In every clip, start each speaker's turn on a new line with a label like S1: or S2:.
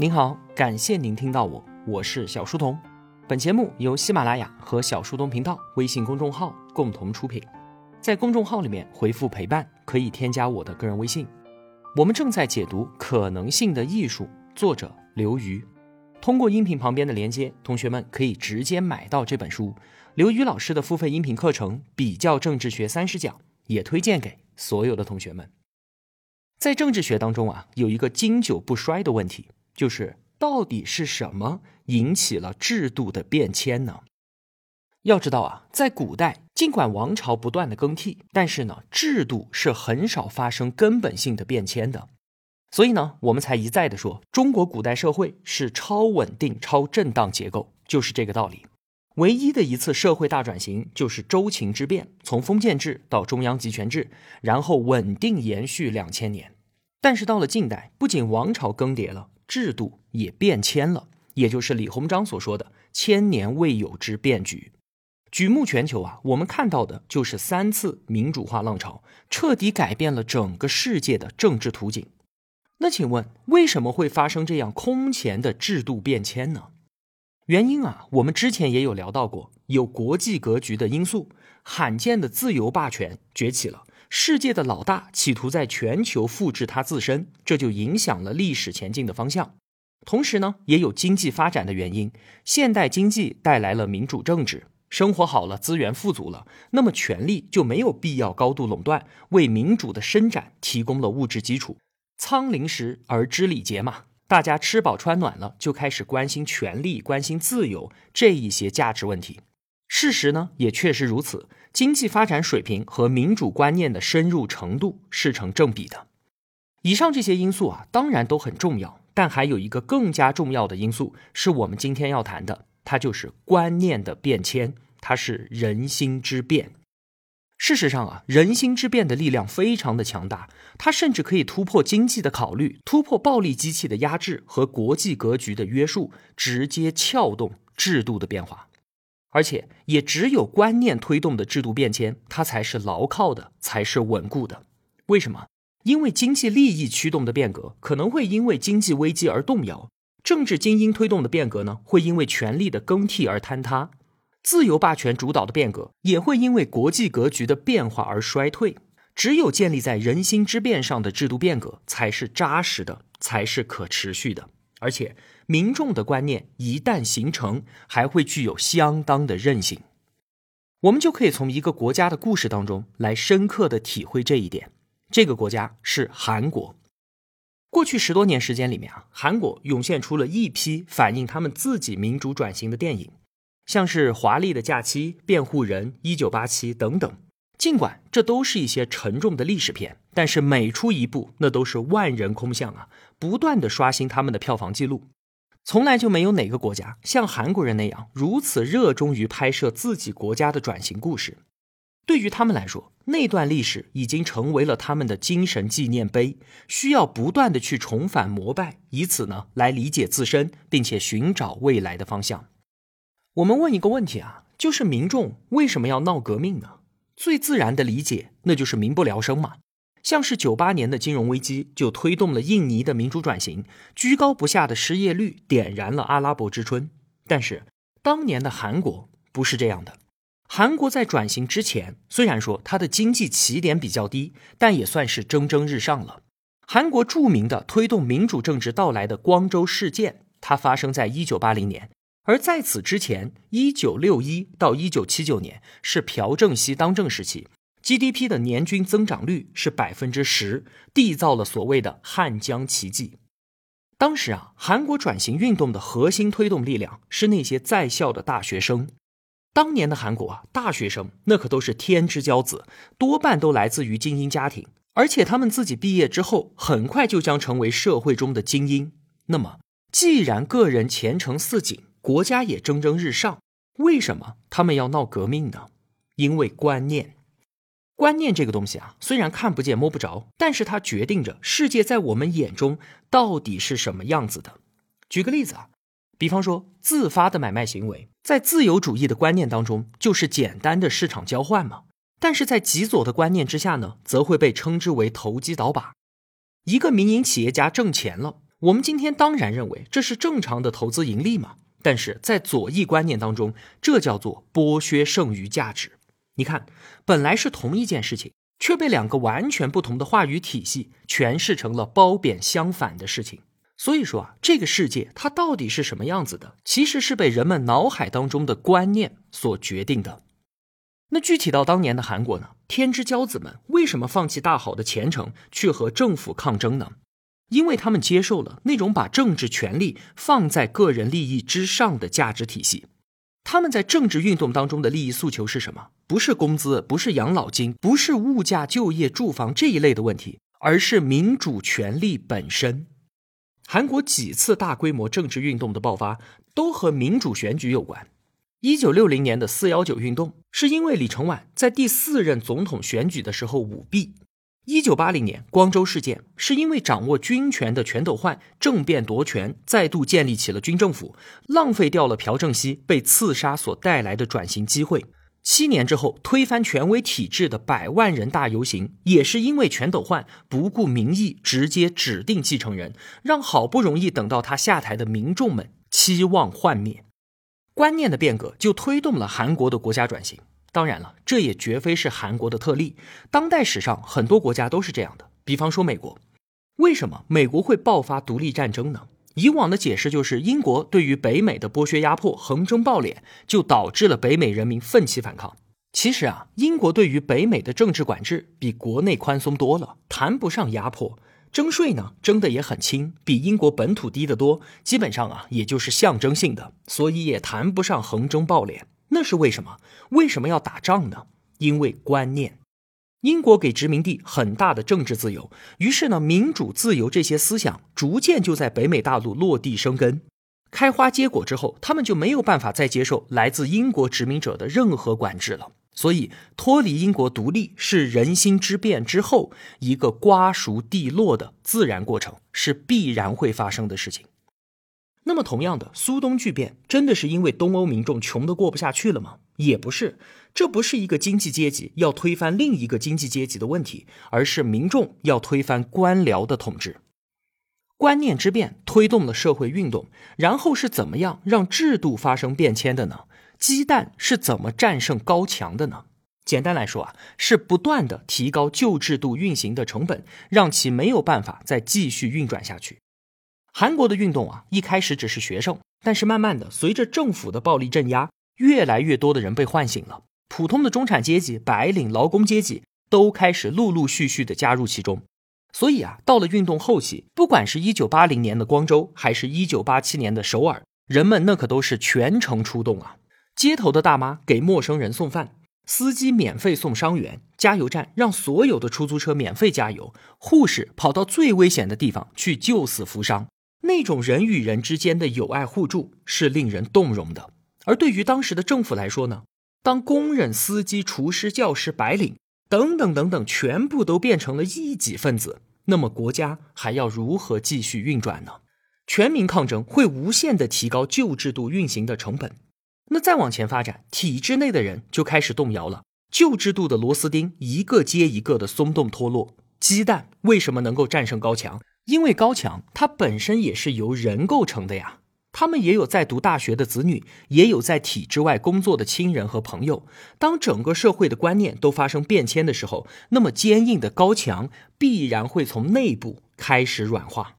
S1: 您好，感谢您听到我，我是小书童。本节目由喜马拉雅和小书童频道微信公众号共同出品。在公众号里面回复“陪伴”，可以添加我的个人微信。我们正在解读《可能性的艺术》，作者刘瑜。通过音频旁边的连接，同学们可以直接买到这本书。刘瑜老师的付费音频课程《比较政治学三十讲》也推荐给所有的同学们。在政治学当中啊，有一个经久不衰的问题。就是到底是什么引起了制度的变迁呢？要知道啊，在古代，尽管王朝不断的更替，但是呢，制度是很少发生根本性的变迁的。所以呢，我们才一再的说，中国古代社会是超稳定、超震荡结构，就是这个道理。唯一的一次社会大转型就是周秦之变，从封建制到中央集权制，然后稳定延续两千年。但是到了近代，不仅王朝更迭了。制度也变迁了，也就是李鸿章所说的“千年未有之变局”。举目全球啊，我们看到的就是三次民主化浪潮，彻底改变了整个世界的政治图景。那请问，为什么会发生这样空前的制度变迁呢？原因啊，我们之前也有聊到过，有国际格局的因素，罕见的自由霸权崛起了。世界的老大企图在全球复制他自身，这就影响了历史前进的方向。同时呢，也有经济发展的原因，现代经济带来了民主政治，生活好了，资源富足了，那么权力就没有必要高度垄断，为民主的伸展提供了物质基础。仓廪实而知礼节嘛，大家吃饱穿暖了，就开始关心权力、关心自由这一些价值问题。事实呢，也确实如此。经济发展水平和民主观念的深入程度是成正比的。以上这些因素啊，当然都很重要，但还有一个更加重要的因素是我们今天要谈的，它就是观念的变迁，它是人心之变。事实上啊，人心之变的力量非常的强大，它甚至可以突破经济的考虑，突破暴力机器的压制和国际格局的约束，直接撬动制度的变化。而且也只有观念推动的制度变迁，它才是牢靠的，才是稳固的。为什么？因为经济利益驱动的变革可能会因为经济危机而动摇；政治精英推动的变革呢，会因为权力的更替而坍塌；自由霸权主导的变革也会因为国际格局的变化而衰退。只有建立在人心之变上的制度变革，才是扎实的，才是可持续的。而且，民众的观念一旦形成，还会具有相当的韧性。我们就可以从一个国家的故事当中来深刻的体会这一点。这个国家是韩国。过去十多年时间里面啊，韩国涌现出了一批反映他们自己民主转型的电影，像是《华丽的假期》《辩护人》《一九八七》等等。尽管这都是一些沉重的历史片，但是每出一部，那都是万人空巷啊，不断的刷新他们的票房记录。从来就没有哪个国家像韩国人那样如此热衷于拍摄自己国家的转型故事。对于他们来说，那段历史已经成为了他们的精神纪念碑，需要不断的去重返膜拜，以此呢来理解自身，并且寻找未来的方向。我们问一个问题啊，就是民众为什么要闹革命呢？最自然的理解，那就是民不聊生嘛。像是九八年的金融危机，就推动了印尼的民主转型，居高不下的失业率点燃了阿拉伯之春。但是当年的韩国不是这样的。韩国在转型之前，虽然说它的经济起点比较低，但也算是蒸蒸日上了。韩国著名的推动民主政治到来的光州事件，它发生在一九八零年。而在此之前，一九六一到一九七九年是朴正熙当政时期，GDP 的年均增长率是百分之十，缔造了所谓的汉江奇迹。当时啊，韩国转型运动的核心推动力量是那些在校的大学生。当年的韩国啊，大学生那可都是天之骄子，多半都来自于精英家庭，而且他们自己毕业之后，很快就将成为社会中的精英。那么，既然个人前程似锦，国家也蒸蒸日上，为什么他们要闹革命呢？因为观念，观念这个东西啊，虽然看不见摸不着，但是它决定着世界在我们眼中到底是什么样子的。举个例子啊，比方说自发的买卖行为，在自由主义的观念当中就是简单的市场交换嘛，但是在极左的观念之下呢，则会被称之为投机倒把。一个民营企业家挣钱了。我们今天当然认为这是正常的投资盈利嘛，但是在左翼观念当中，这叫做剥削剩余价值。你看，本来是同一件事情，却被两个完全不同的话语体系诠释成了褒贬相反的事情。所以说啊，这个世界它到底是什么样子的，其实是被人们脑海当中的观念所决定的。那具体到当年的韩国呢？天之骄子们为什么放弃大好的前程去和政府抗争呢？因为他们接受了那种把政治权力放在个人利益之上的价值体系。他们在政治运动当中的利益诉求是什么？不是工资，不是养老金，不是物价、就业、住房这一类的问题，而是民主权利本身。韩国几次大规模政治运动的爆发都和民主选举有关。一九六零年的四幺九运动是因为李承晚在第四任总统选举的时候舞弊。一九八零年光州事件是因为掌握军权的全斗焕政变夺权，再度建立起了军政府，浪费掉了朴正熙被刺杀所带来的转型机会。七年之后推翻权威体制的百万人大游行，也是因为全斗焕不顾民意，直接指定继承人，让好不容易等到他下台的民众们期望幻灭。观念的变革就推动了韩国的国家转型。当然了，这也绝非是韩国的特例，当代史上很多国家都是这样的。比方说美国，为什么美国会爆发独立战争呢？以往的解释就是英国对于北美的剥削压迫、横征暴敛，就导致了北美人民奋起反抗。其实啊，英国对于北美的政治管制比国内宽松多了，谈不上压迫。征税呢，征的也很轻，比英国本土低得多，基本上啊，也就是象征性的，所以也谈不上横征暴敛。那是为什么？为什么要打仗呢？因为观念。英国给殖民地很大的政治自由，于是呢，民主自由这些思想逐渐就在北美大陆落地生根、开花结果之后，他们就没有办法再接受来自英国殖民者的任何管制了。所以，脱离英国独立是人心之变之后一个瓜熟蒂落的自然过程，是必然会发生的事情。那么，同样的，苏东剧变真的是因为东欧民众穷得过不下去了吗？也不是，这不是一个经济阶级要推翻另一个经济阶级的问题，而是民众要推翻官僚的统治。观念之变推动了社会运动，然后是怎么样让制度发生变迁的呢？鸡蛋是怎么战胜高墙的呢？简单来说啊，是不断的提高旧制度运行的成本，让其没有办法再继续运转下去。韩国的运动啊，一开始只是学生，但是慢慢的，随着政府的暴力镇压，越来越多的人被唤醒了。普通的中产阶级、白领、劳工阶级都开始陆陆续续的加入其中。所以啊，到了运动后期，不管是一九八零年的光州，还是一九八七年的首尔，人们那可都是全城出动啊。街头的大妈给陌生人送饭，司机免费送伤员，加油站让所有的出租车免费加油，护士跑到最危险的地方去救死扶伤。那种人与人之间的友爱互助是令人动容的，而对于当时的政府来说呢，当工人、司机、厨师、教师、白领等等等等全部都变成了异己分子，那么国家还要如何继续运转呢？全民抗争会无限的提高旧制度运行的成本，那再往前发展，体制内的人就开始动摇了，旧制度的螺丝钉一个接一个的松动脱落。鸡蛋为什么能够战胜高墙？因为高墙它本身也是由人构成的呀，他们也有在读大学的子女，也有在体制外工作的亲人和朋友。当整个社会的观念都发生变迁的时候，那么坚硬的高墙必然会从内部开始软化。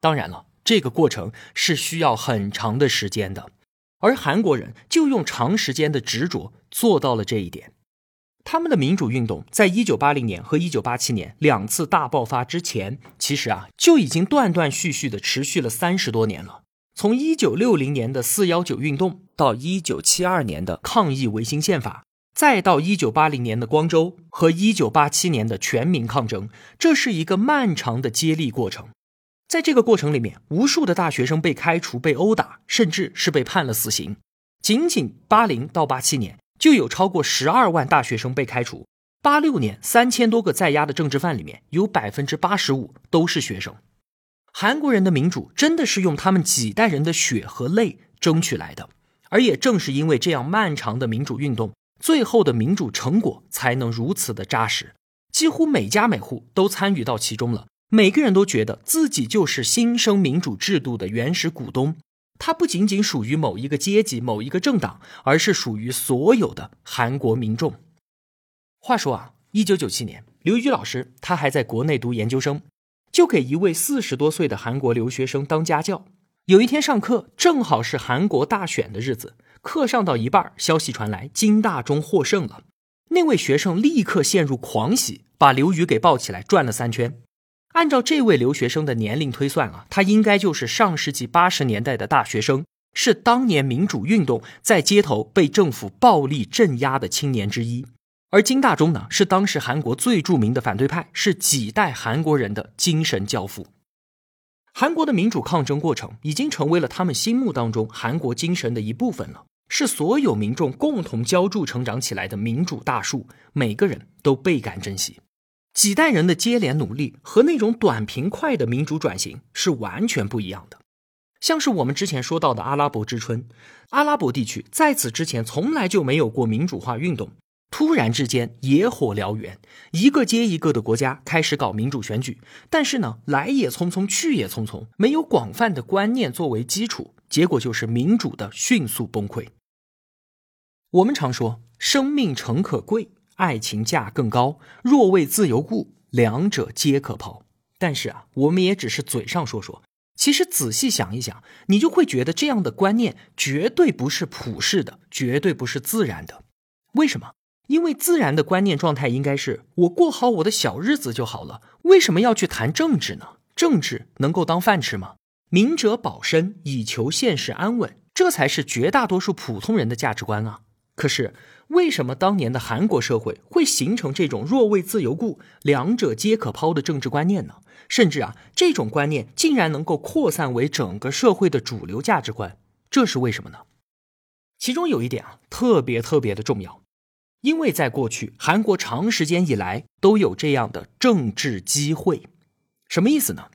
S1: 当然了，这个过程是需要很长的时间的，而韩国人就用长时间的执着做到了这一点。他们的民主运动在一九八零年和一九八七年两次大爆发之前，其实啊就已经断断续续的持续了三十多年了。从一九六零年的四幺九运动到一九七二年的抗议维新宪法，再到一九八零年的光州和一九八七年的全民抗争，这是一个漫长的接力过程。在这个过程里面，无数的大学生被开除、被殴打，甚至是被判了死刑。仅仅八零到八七年。就有超过十二万大学生被开除。八六年三千多个在押的政治犯里面，有百分之八十五都是学生。韩国人的民主真的是用他们几代人的血和泪争取来的，而也正是因为这样漫长的民主运动，最后的民主成果才能如此的扎实，几乎每家每户都参与到其中了，每个人都觉得自己就是新生民主制度的原始股东，他不仅仅属于某一个阶级、某一个政党，而是属于所有的韩国民众。话说啊，一九九七年，刘瑜老师他还在国内读研究生，就给一位四十多岁的韩国留学生当家教。有一天上课，正好是韩国大选的日子，课上到一半，消息传来金大中获胜了，那位学生立刻陷入狂喜，把刘瑜给抱起来转了三圈。按照这位留学生的年龄推算啊，他应该就是上世纪八十年代的大学生，是当年民主运动在街头被政府暴力镇压的青年之一。而金大中呢，是当时韩国最著名的反对派，是几代韩国人的精神教父。韩国的民主抗争过程已经成为了他们心目当中韩国精神的一部分了，是所有民众共同浇筑成长起来的民主大树，每个人都倍感珍惜。几代人的接连努力和那种短平快的民主转型是完全不一样的。像是我们之前说到的阿拉伯之春，阿拉伯地区在此之前从来就没有过民主化运动，突然之间野火燎原，一个接一个的国家开始搞民主选举，但是呢，来也匆匆，去也匆匆，没有广泛的观念作为基础，结果就是民主的迅速崩溃。我们常说，生命诚可贵。爱情价更高，若为自由故，两者皆可抛。但是啊，我们也只是嘴上说说，其实仔细想一想，你就会觉得这样的观念绝对不是普世的，绝对不是自然的。为什么？因为自然的观念状态应该是我过好我的小日子就好了。为什么要去谈政治呢？政治能够当饭吃吗？明哲保身，以求现实安稳，这才是绝大多数普通人的价值观啊。可是。为什么当年的韩国社会会形成这种若为自由故，两者皆可抛的政治观念呢？甚至啊，这种观念竟然能够扩散为整个社会的主流价值观，这是为什么呢？其中有一点啊，特别特别的重要，因为在过去韩国长时间以来都有这样的政治机会，什么意思呢？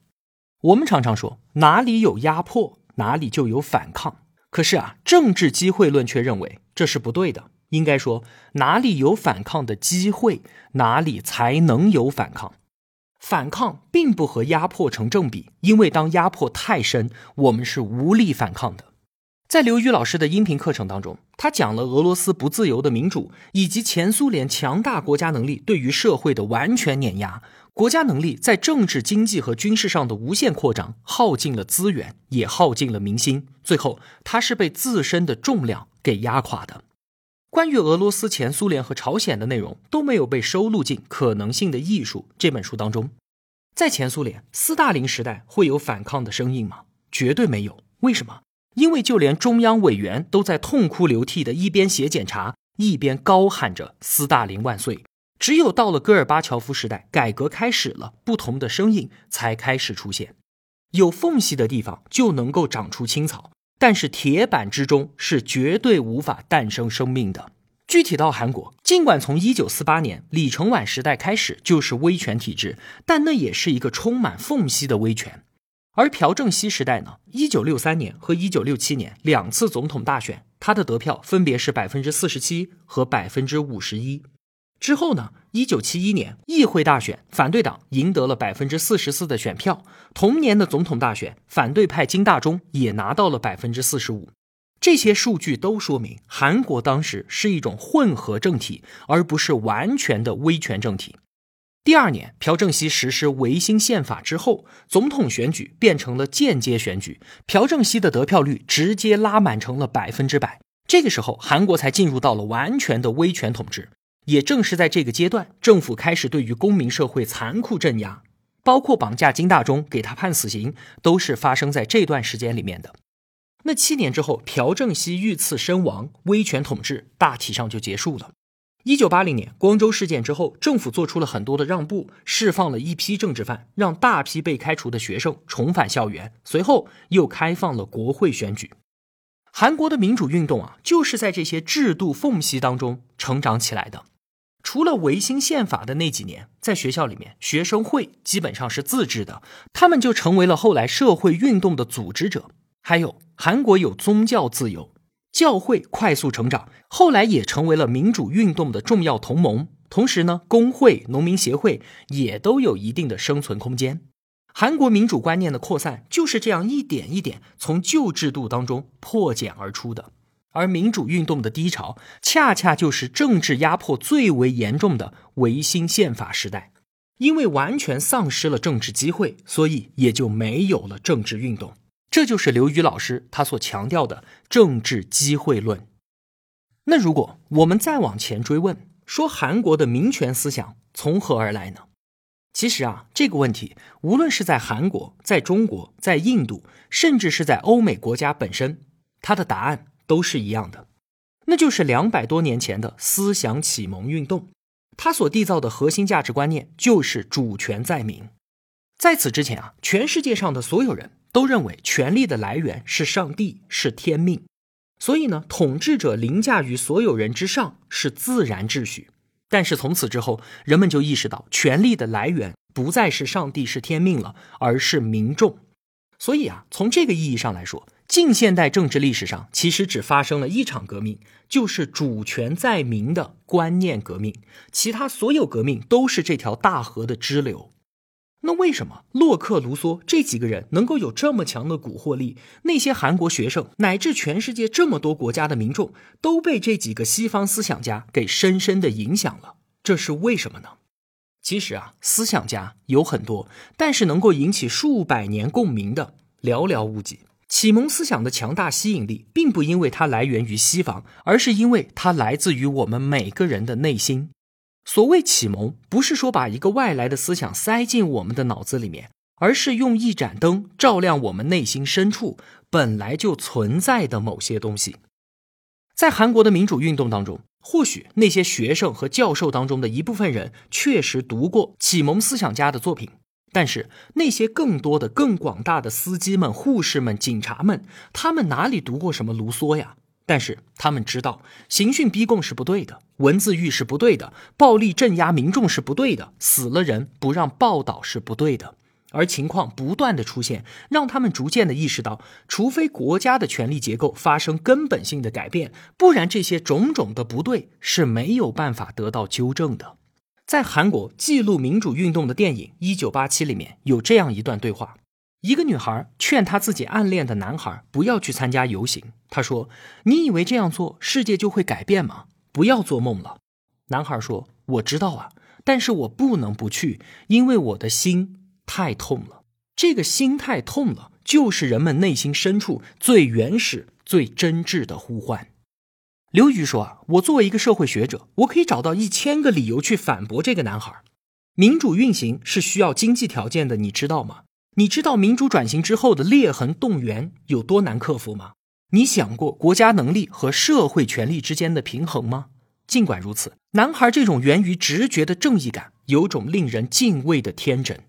S1: 我们常常说哪里有压迫，哪里就有反抗，可是啊，政治机会论却认为这是不对的。应该说，哪里有反抗的机会，哪里才能有反抗。反抗并不和压迫成正比，因为当压迫太深，我们是无力反抗的。在刘宇老师的音频课程当中，他讲了俄罗斯不自由的民主，以及前苏联强大国家能力对于社会的完全碾压，国家能力在政治、经济和军事上的无限扩张，耗尽了资源，也耗尽了民心。最后，他是被自身的重量给压垮的。关于俄罗斯、前苏联和朝鲜的内容都没有被收录进《可能性的艺术》这本书当中。在前苏联，斯大林时代会有反抗的声音吗？绝对没有。为什么？因为就连中央委员都在痛哭流涕的一边写检查，一边高喊着“斯大林万岁”。只有到了戈尔巴乔夫时代，改革开始了，不同的声音才开始出现。有缝隙的地方就能够长出青草。但是铁板之中是绝对无法诞生生命的。具体到韩国，尽管从一九四八年李承晚时代开始就是威权体制，但那也是一个充满缝隙的威权。而朴正熙时代呢，一九六三年和一九六七年两次总统大选，他的得票分别是百分之四十七和百分之五十一。之后呢？一九七一年议会大选，反对党赢得了百分之四十四的选票。同年的总统大选，反对派金大中也拿到了百分之四十五。这些数据都说明，韩国当时是一种混合政体，而不是完全的威权政体。第二年，朴正熙实施维新宪法之后，总统选举变成了间接选举，朴正熙的得票率直接拉满成了百分之百。这个时候，韩国才进入到了完全的威权统治。也正是在这个阶段，政府开始对于公民社会残酷镇压，包括绑架金大中，给他判死刑，都是发生在这段时间里面的。那七年之后，朴正熙遇刺身亡，威权统治大体上就结束了。一九八零年光州事件之后，政府做出了很多的让步，释放了一批政治犯，让大批被开除的学生重返校园，随后又开放了国会选举。韩国的民主运动啊，就是在这些制度缝隙当中成长起来的。除了维新宪法的那几年，在学校里面，学生会基本上是自治的，他们就成为了后来社会运动的组织者。还有，韩国有宗教自由，教会快速成长，后来也成为了民主运动的重要同盟。同时呢，工会、农民协会也都有一定的生存空间。韩国民主观念的扩散就是这样一点一点从旧制度当中破茧而出的。而民主运动的低潮，恰恰就是政治压迫最为严重的维新宪法时代。因为完全丧失了政治机会，所以也就没有了政治运动。这就是刘宇老师他所强调的政治机会论。那如果我们再往前追问，说韩国的民权思想从何而来呢？其实啊，这个问题无论是在韩国、在中国、在印度，甚至是在欧美国家本身，它的答案都是一样的，那就是两百多年前的思想启蒙运动。它所缔造的核心价值观念就是主权在民。在此之前啊，全世界上的所有人都认为权力的来源是上帝，是天命。所以呢，统治者凌驾于所有人之上是自然秩序。但是从此之后，人们就意识到，权力的来源不再是上帝是天命了，而是民众。所以啊，从这个意义上来说，近现代政治历史上其实只发生了一场革命，就是主权在民的观念革命。其他所有革命都是这条大河的支流。那为什么洛克、卢梭这几个人能够有这么强的蛊惑力？那些韩国学生乃至全世界这么多国家的民众都被这几个西方思想家给深深的影响了。这是为什么呢？其实啊，思想家有很多，但是能够引起数百年共鸣的寥寥无几。启蒙思想的强大吸引力，并不因为它来源于西方，而是因为它来自于我们每个人的内心。所谓启蒙，不是说把一个外来的思想塞进我们的脑子里面，而是用一盏灯照亮我们内心深处本来就存在的某些东西。在韩国的民主运动当中，或许那些学生和教授当中的一部分人确实读过启蒙思想家的作品，但是那些更多的、更广大的司机们、护士们、警察们，他们哪里读过什么卢梭呀？但是他们知道，刑讯逼供是不对的，文字狱是不对的，暴力镇压民众是不对的，死了人不让报道是不对的。而情况不断的出现，让他们逐渐的意识到，除非国家的权力结构发生根本性的改变，不然这些种种的不对是没有办法得到纠正的。在韩国记录民主运动的电影《一九八七》里面有这样一段对话。一个女孩劝她自己暗恋的男孩不要去参加游行。她说：“你以为这样做世界就会改变吗？不要做梦了。”男孩说：“我知道啊，但是我不能不去，因为我的心太痛了。这个心太痛了，就是人们内心深处最原始、最真挚的呼唤。”刘瑜说：“啊，我作为一个社会学者，我可以找到一千个理由去反驳这个男孩。民主运行是需要经济条件的，你知道吗？”你知道民主转型之后的裂痕动员有多难克服吗？你想过国家能力和社会权力之间的平衡吗？尽管如此，男孩这种源于直觉的正义感，有种令人敬畏的天真。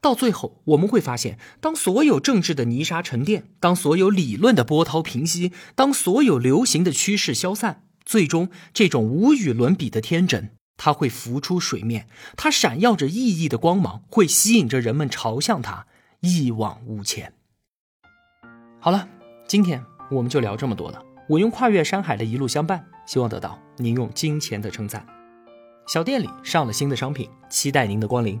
S1: 到最后，我们会发现，当所有政治的泥沙沉淀，当所有理论的波涛平息，当所有流行的趋势消散，最终这种无与伦比的天真。它会浮出水面，它闪耀着熠熠的光芒，会吸引着人们朝向它。一往无前。好了，今天我们就聊这么多了。我用跨越山海的一路相伴，希望得到您用金钱的称赞。小店里上了新的商品，期待您的光临。